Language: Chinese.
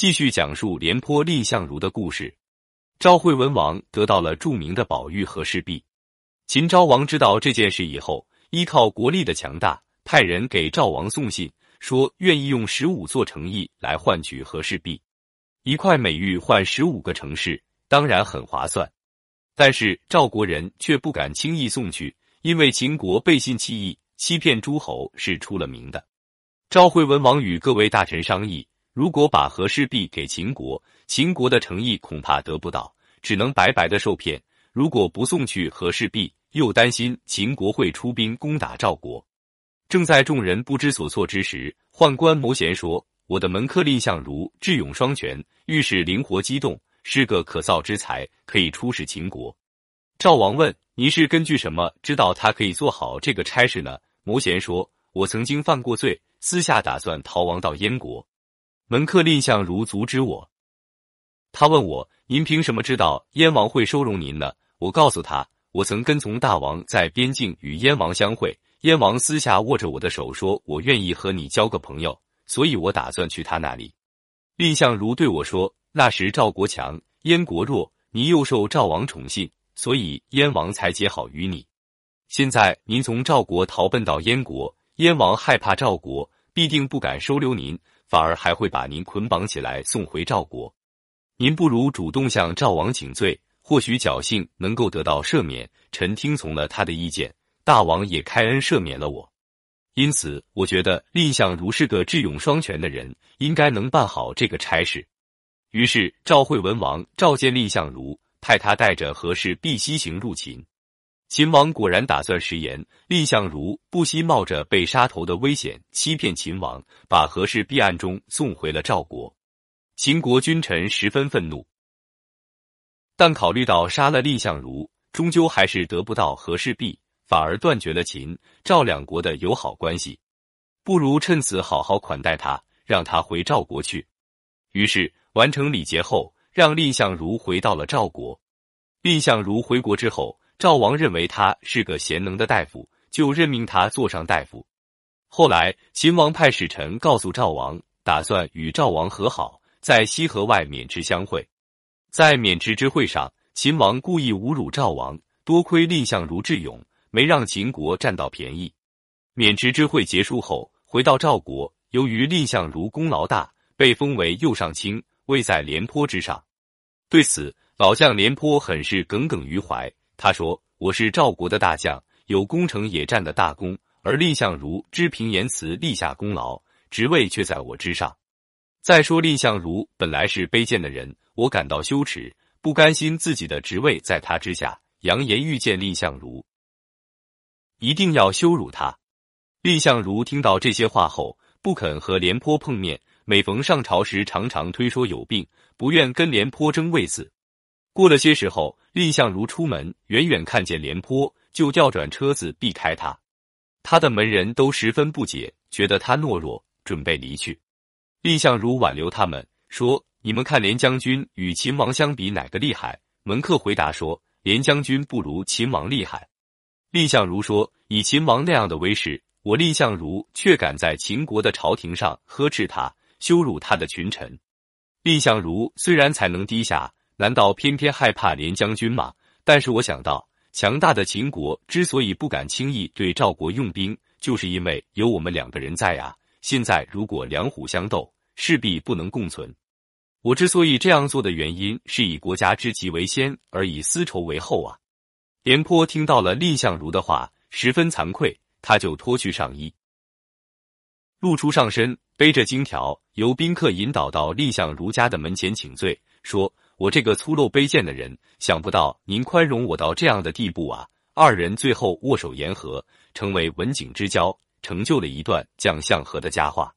继续讲述廉颇蔺相如的故事。赵惠文王得到了著名的宝玉和氏璧。秦昭王知道这件事以后，依靠国力的强大，派人给赵王送信，说愿意用十五座城邑来换取和氏璧，一块美玉换十五个城市，当然很划算。但是赵国人却不敢轻易送去，因为秦国背信弃义、欺骗诸侯是出了名的。赵惠文王与各位大臣商议。如果把和氏璧给秦国，秦国的诚意恐怕得不到，只能白白的受骗。如果不送去和氏璧，又担心秦国会出兵攻打赵国。正在众人不知所措之时，宦官牟贤说：“我的门客蔺相如智勇双全，遇事灵活机动，是个可造之才，可以出使秦国。”赵王问：“你是根据什么知道他可以做好这个差事呢？”牟贤说：“我曾经犯过罪，私下打算逃亡到燕国。”门客蔺相如阻止我，他问我：“您凭什么知道燕王会收容您呢？”我告诉他：“我曾跟从大王在边境与燕王相会，燕王私下握着我的手，说我愿意和你交个朋友，所以我打算去他那里。”蔺相如对我说：“那时赵国强，燕国弱，您又受赵王宠信，所以燕王才结好于你。现在您从赵国逃奔到燕国，燕王害怕赵国，必定不敢收留您。”反而还会把您捆绑起来送回赵国，您不如主动向赵王请罪，或许侥幸能够得到赦免。臣听从了他的意见，大王也开恩赦免了我。因此，我觉得蔺相如是个智勇双全的人，应该能办好这个差事。于是，赵惠文王召见蔺相如，派他带着和氏璧西行入秦。秦王果然打算食言，蔺相如不惜冒着被杀头的危险，欺骗秦王，把和氏璧暗中送回了赵国。秦国君臣十分愤怒，但考虑到杀了蔺相如，终究还是得不到和氏璧，反而断绝了秦赵两国的友好关系。不如趁此好好款待他，让他回赵国去。于是完成礼节后，让蔺相如回到了赵国。蔺相如回国之后。赵王认为他是个贤能的大夫，就任命他做上大夫。后来，秦王派使臣告诉赵王，打算与赵王和好，在西河外渑池相会。在渑池之会上，秦王故意侮辱赵王，多亏蔺相如智勇，没让秦国占到便宜。渑池之会结束后，回到赵国，由于蔺相如功劳大，被封为右上卿，位在廉颇之上。对此，老将廉颇很是耿耿于怀。他说：“我是赵国的大将，有攻城野战的大功，而蔺相如知平言辞，立下功劳，职位却在我之上。再说蔺相如本来是卑贱的人，我感到羞耻，不甘心自己的职位在他之下，扬言遇见蔺相如，一定要羞辱他。”蔺相如听到这些话后，不肯和廉颇碰面，每逢上朝时，常常推说有病，不愿跟廉颇争位子。过了些时候，蔺相如出门，远远看见廉颇，就调转车子避开他。他的门人都十分不解，觉得他懦弱，准备离去。蔺相如挽留他们，说：“你们看，廉将军与秦王相比，哪个厉害？”门客回答说：“廉将军不如秦王厉害。”蔺相如说：“以秦王那样的威势，我蔺相如却敢在秦国的朝廷上呵斥他，羞辱他的群臣。蔺相如虽然才能低下。”难道偏偏害怕廉将军吗？但是我想到，强大的秦国之所以不敢轻易对赵国用兵，就是因为有我们两个人在呀。现在如果两虎相斗，势必不能共存。我之所以这样做的原因，是以国家之急为先，而以私仇为后啊。廉颇听到了蔺相如的话，十分惭愧，他就脱去上衣，露出上身，背着金条，由宾客引导到蔺相如家的门前请罪，说。我这个粗陋卑贱的人，想不到您宽容我到这样的地步啊！二人最后握手言和，成为文景之交，成就了一段将相和的佳话。